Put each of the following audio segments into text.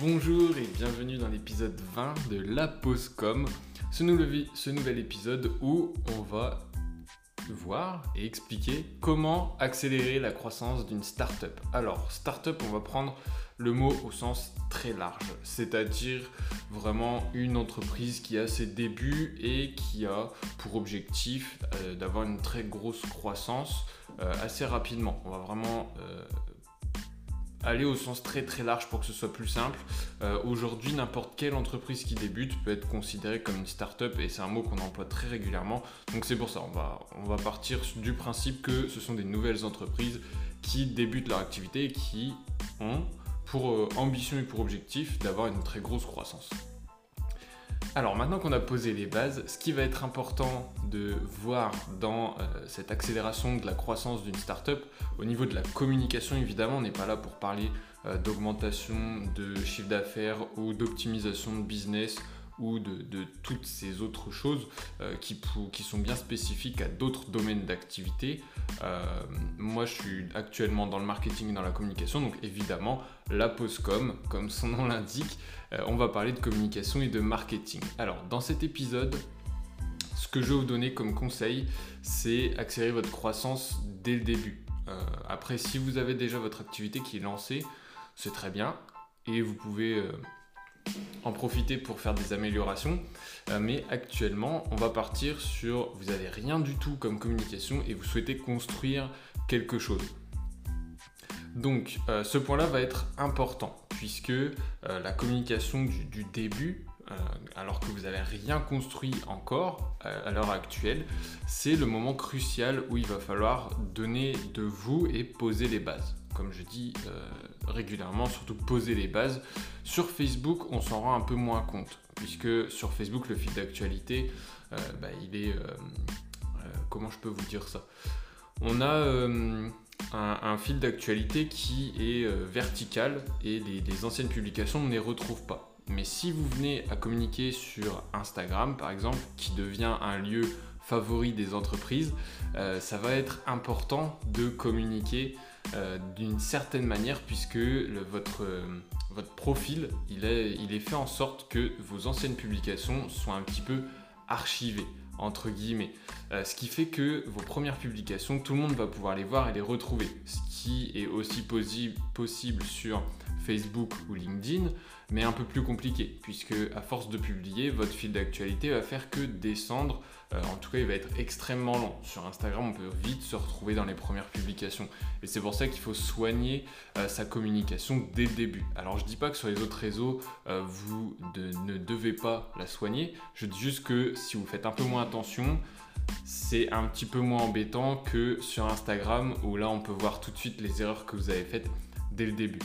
Bonjour et bienvenue dans l'épisode 20 de La Pause Com, ce nouvel, épisode où on va voir et expliquer comment accélérer la croissance d'une startup. Alors, startup, on va prendre le mot au sens très large, c'est-à-dire vraiment une entreprise qui a ses débuts et qui a pour objectif euh, d'avoir une très grosse croissance euh, assez rapidement. On va vraiment euh, aller au sens très très large pour que ce soit plus simple. Aujourd'hui, n'importe quelle entreprise qui débute peut être considérée comme une start-up et c'est un mot qu'on emploie très régulièrement. Donc c'est pour ça, on va, on va partir du principe que ce sont des nouvelles entreprises qui débutent leur activité et qui ont pour euh, ambition et pour objectif d'avoir une très grosse croissance. Alors maintenant qu'on a posé les bases, ce qui va être important de voir dans euh, cette accélération de la croissance d'une startup, au niveau de la communication évidemment, on n'est pas là pour parler euh, d'augmentation de chiffre d'affaires ou d'optimisation de business ou de, toutes ces autres choses euh, qui, sont bien spécifiques à d'autres domaines d'activité. Euh, moi, je suis actuellement dans le marketing et dans la communication, donc évidemment, la Postcom, comme son nom l'indique, euh, on va parler de communication et de marketing. Alors, dans cet épisode, ce que je vais vous donner comme conseil, c'est accélérer votre croissance dès le début. après, si vous avez déjà votre activité qui est lancée, c'est très bien et vous pouvez en profiter pour faire des améliorations. Euh, mais actuellement, on va partir sur vous n'avez rien du tout comme communication et vous souhaitez construire quelque chose. Donc euh, ce point-là va être important puisque euh, la communication du, début, alors que vous n'avez rien construit encore à l'heure actuelle, c'est le moment crucial où il va falloir donner de vous et poser les bases comme je dis euh, régulièrement, surtout poser les bases. Sur Facebook, on s'en rend un peu moins compte, puisque sur Facebook, le fil d'actualité, euh, bah, il est... Euh, comment je peux vous dire ça? On a un, fil d'actualité qui est vertical et les, anciennes publications, ne les retrouve pas. Mais si vous venez à communiquer sur Instagram, par exemple, qui devient un lieu favori des entreprises, ça va être important de communiquer euh, d'une certaine manière puisque votre, euh, votre profil il est, il est fait en sorte que vos anciennes publications soient un petit peu archivées entre guillemets. Euh, ce qui fait que vos premières publications, tout le monde va pouvoir les voir et les retrouver. Ce qui est aussi possible sur Facebook ou LinkedIn, mais un peu plus compliqué, puisque à force de publier, votre fil d'actualité va faire que descendre. Euh, en tout cas, il va être extrêmement long. Sur Instagram, on peut vite se retrouver dans les premières publications. Et c'est pour ça qu'il faut soigner euh, sa communication dès le début. Alors, je dis pas que sur les autres réseaux, euh, vous ne devez pas la soigner. Je dis juste que si vous faites un peu moins attention, c'est un petit peu moins embêtant que sur Instagram où là on peut voir tout de suite les erreurs que vous avez faites dès le début.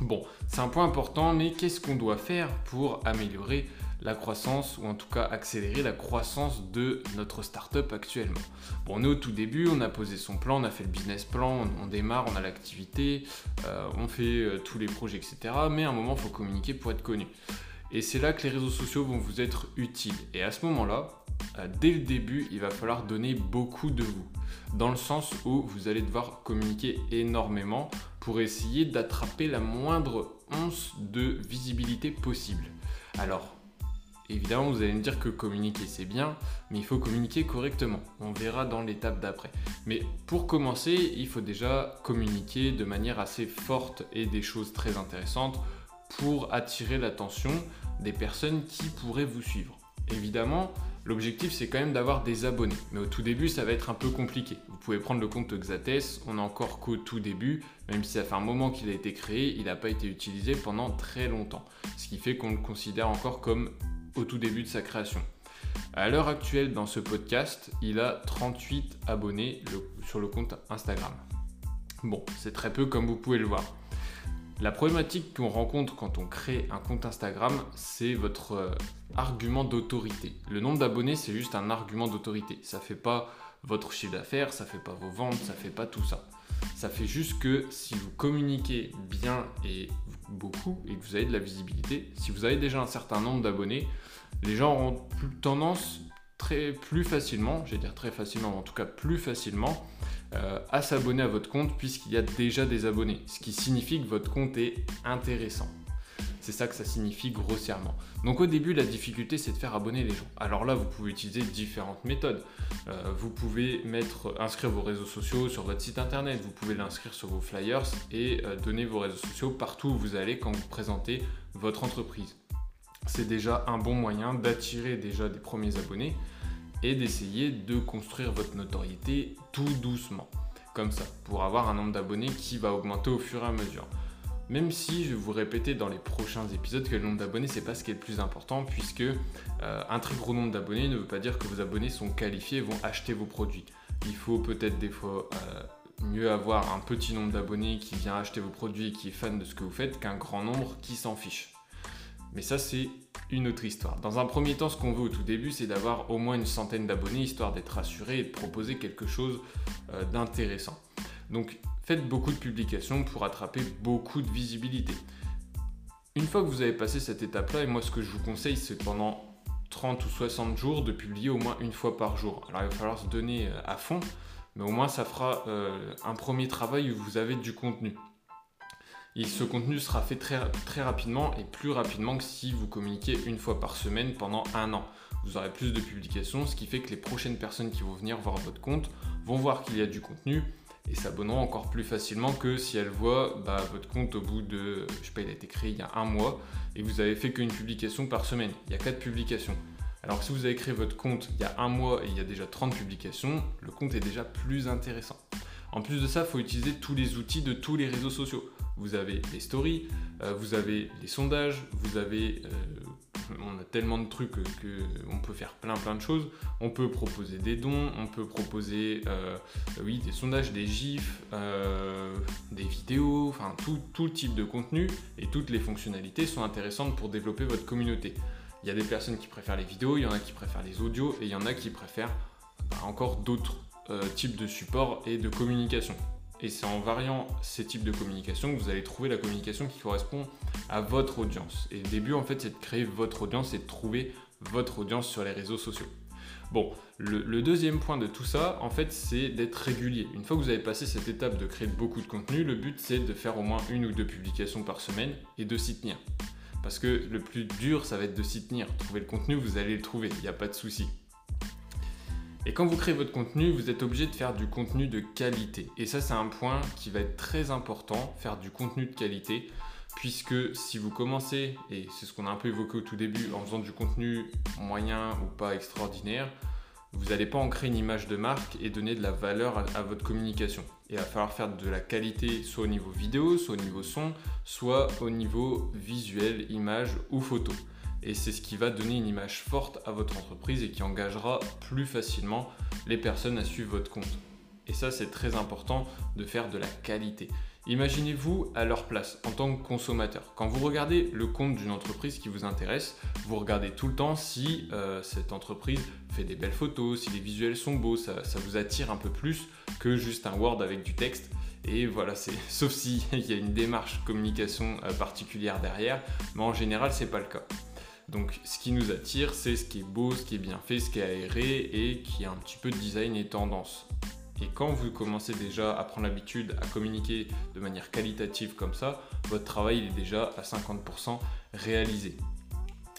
Bon, c'est un point important, mais qu'est-ce qu'on doit faire pour améliorer la croissance ou en tout cas accélérer la croissance de notre startup actuellement? Bon, on est au tout début, on a posé son plan, on a fait le business plan, on, démarre, on a l'activité, euh, on fait euh, tous les projets, etc. Mais à un moment, il faut communiquer pour être connu. Et c'est là que les réseaux sociaux vont vous être utiles. Et à ce moment-là, dès le début, il va falloir donner beaucoup de vous. Dans le sens où vous allez devoir communiquer énormément pour essayer d'attraper la moindre once de visibilité possible. Alors, évidemment, vous allez me dire que communiquer c'est bien, mais il faut communiquer correctement. On verra dans l'étape d'après. Mais pour commencer, il faut déjà communiquer de manière assez forte et des choses très intéressantes pour attirer l'attention des personnes qui pourraient vous suivre. Évidemment, L'objectif, c'est quand même d'avoir des abonnés. Mais au tout début, ça va être un peu compliqué. Vous pouvez prendre le compte Xates, on est encore qu'au tout début, même si ça fait un moment qu'il a été créé, il n'a pas été utilisé pendant très longtemps. Ce qui fait qu'on le considère encore comme au tout début de sa création. À l'heure actuelle, dans ce podcast, il a 38 abonnés sur le compte Instagram. Bon, c'est très peu comme vous pouvez le voir. La problématique qu'on rencontre quand on crée un compte Instagram, c'est votre euh, argument d'autorité. Le nombre d'abonnés, c'est juste un argument d'autorité. Ça fait pas votre chiffre d'affaires, ça fait pas vos ventes, ça fait pas tout ça. Ça fait juste que si vous communiquez bien et beaucoup et que vous avez de la visibilité, si vous avez déjà un certain nombre d'abonnés, les gens auront tendance très plus facilement, je vais dire très facilement, en tout cas plus facilement, euh, à s'abonner à votre compte puisqu'il y a déjà des abonnés, ce qui signifie que votre compte est intéressant. C'est ça que ça signifie grossièrement. Donc au début, la difficulté, c'est de faire abonner les gens. Alors là, vous pouvez utiliser différentes méthodes. Euh, vous pouvez mettre, inscrire vos réseaux sociaux sur votre site internet, vous pouvez l'inscrire sur vos flyers et euh, donner vos réseaux sociaux partout où vous allez quand vous présentez votre entreprise. C'est déjà un bon moyen d'attirer déjà des premiers abonnés et d'essayer de construire votre notoriété tout doucement, comme ça, pour avoir un nombre d'abonnés qui va augmenter au fur et à mesure. Même si je vais vous répéter dans les prochains épisodes que le nombre d'abonnés c'est pas ce qui est le plus important puisque euh, un très gros nombre d'abonnés ne veut pas dire que vos abonnés sont qualifiés et vont acheter vos produits. Il faut peut-être des fois euh, mieux avoir un petit nombre d'abonnés qui vient acheter vos produits et qui est fan de ce que vous faites qu'un grand nombre qui s'en fiche. Mais ça, c'est une autre histoire. Dans un premier temps, ce qu'on veut au tout début, c'est d'avoir au moins une centaine d'abonnés, histoire d'être rassuré et de proposer quelque chose euh, d'intéressant. Donc, faites beaucoup de publications pour attraper beaucoup de visibilité. Une fois que vous avez passé cette étape-là, et moi ce que je vous conseille, c'est pendant 30 ou 60 jours de publier au moins une fois par jour. Alors il va falloir se donner euh, à fond, mais au moins ça fera euh, un premier travail où vous avez du contenu. Et ce contenu sera fait très, très rapidement et plus rapidement que si vous communiquez une fois par semaine pendant un an. Vous aurez plus de publications, ce qui fait que les prochaines personnes qui vont venir voir votre compte vont voir qu'il y a du contenu et s'abonneront encore plus facilement que si elles voient bah, votre compte au bout de, je sais pas, il a été créé il y a un mois et vous avez fait qu'une publication par semaine. Il y a 4 publications. Alors que si vous avez créé votre compte il y a un mois et il y a déjà 30 publications, le compte est déjà plus intéressant. En plus de ça, il faut utiliser tous les outils de tous les réseaux sociaux. Vous avez les stories, euh, vous avez les sondages, vous avez... Euh, on a tellement de trucs qu'on peut faire plein plein de choses. On peut proposer des dons, on peut proposer euh, oui, des sondages, des gifs, des vidéos, enfin tout, tout type de contenu et toutes les fonctionnalités sont intéressantes pour développer votre communauté. Il y a des personnes qui préfèrent les vidéos, il y en a qui préfèrent les audios et il y en a qui préfèrent bah, encore d'autres types de support et de communication. Et c'est en variant ces types de communication que vous allez trouver la communication qui correspond à votre audience. Et le début, en fait, c'est de créer votre audience et de trouver votre audience sur les réseaux sociaux. Bon, le, deuxième point de tout ça, en fait, c'est d'être régulier. Une fois que vous avez passé cette étape de créer beaucoup de contenu, le but, c'est de faire au moins une ou deux publications par semaine et de s'y tenir. Parce que le plus dur, ça va être de s'y tenir. Trouver le contenu, vous allez le trouver, il n'y a pas de souci. Et quand vous créez votre contenu, vous êtes obligé de faire du contenu de qualité. Et ça, c'est un point qui va être très important, faire du contenu de qualité, puisque si vous commencez, et c'est ce qu'on a un peu évoqué au tout début, en faisant du contenu moyen ou pas extraordinaire, vous n'allez pas ancrer une image de marque et donner de la valeur à, votre communication. Et il va falloir faire de la qualité soit au niveau vidéo, soit au niveau son, soit au niveau visuel, image ou photo et c'est ce qui va donner une image forte à votre entreprise et qui engagera plus facilement les personnes à suivre votre compte. Et ça, c'est très important de faire de la qualité. Imaginez-vous à leur place en tant que consommateur. Quand vous regardez le compte d'une entreprise qui vous intéresse, vous regardez tout le temps si euh, cette entreprise fait des belles photos, si les visuels sont beaux, ça, vous attire un peu plus que juste un Word avec du texte. Et voilà, c'est sauf s'il y a une démarche communication euh, particulière derrière, mais en général, c'est pas le cas. Donc ce qui nous attire, c'est ce qui est beau, ce qui est bien fait, ce qui est aéré et qui a un petit peu de design et tendance. Et quand vous commencez déjà à prendre l'habitude à communiquer de manière qualitative comme ça, votre travail est déjà à 50% réalisé.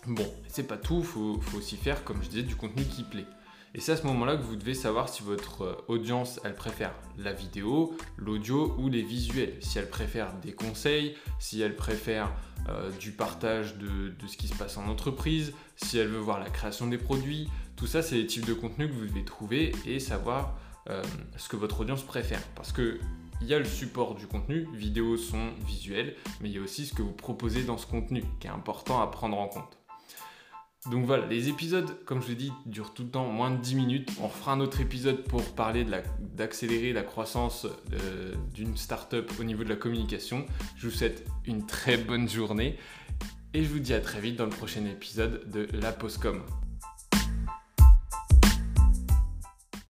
Bon, c'est pas tout, faut, faut aussi faire, comme je disais, du contenu qui plaît. Et c'est à ce moment-là que vous devez savoir si votre euh, audience, elle préfère la vidéo, l'audio ou les visuels. Si elle préfère des conseils, si elle préfère euh, du partage de, ce qui se passe en entreprise, si elle veut voir la création des produits. Tout ça, c'est les types de contenus que vous devez trouver et savoir euh, ce que votre audience préfère. Parce que il y a le support du contenu, vidéo, son, visuel, mais il y a aussi ce que vous proposez dans ce contenu qui est important à prendre en compte. Donc voilà, les épisodes, comme je l'ai dit, durent tout le temps moins de 10 minutes. On fera un autre épisode pour parler d'accélérer la, croissance euh, d'une startup au niveau de la communication. Je vous souhaite une très bonne journée et je vous dis à très vite dans le prochain épisode de La Postcom.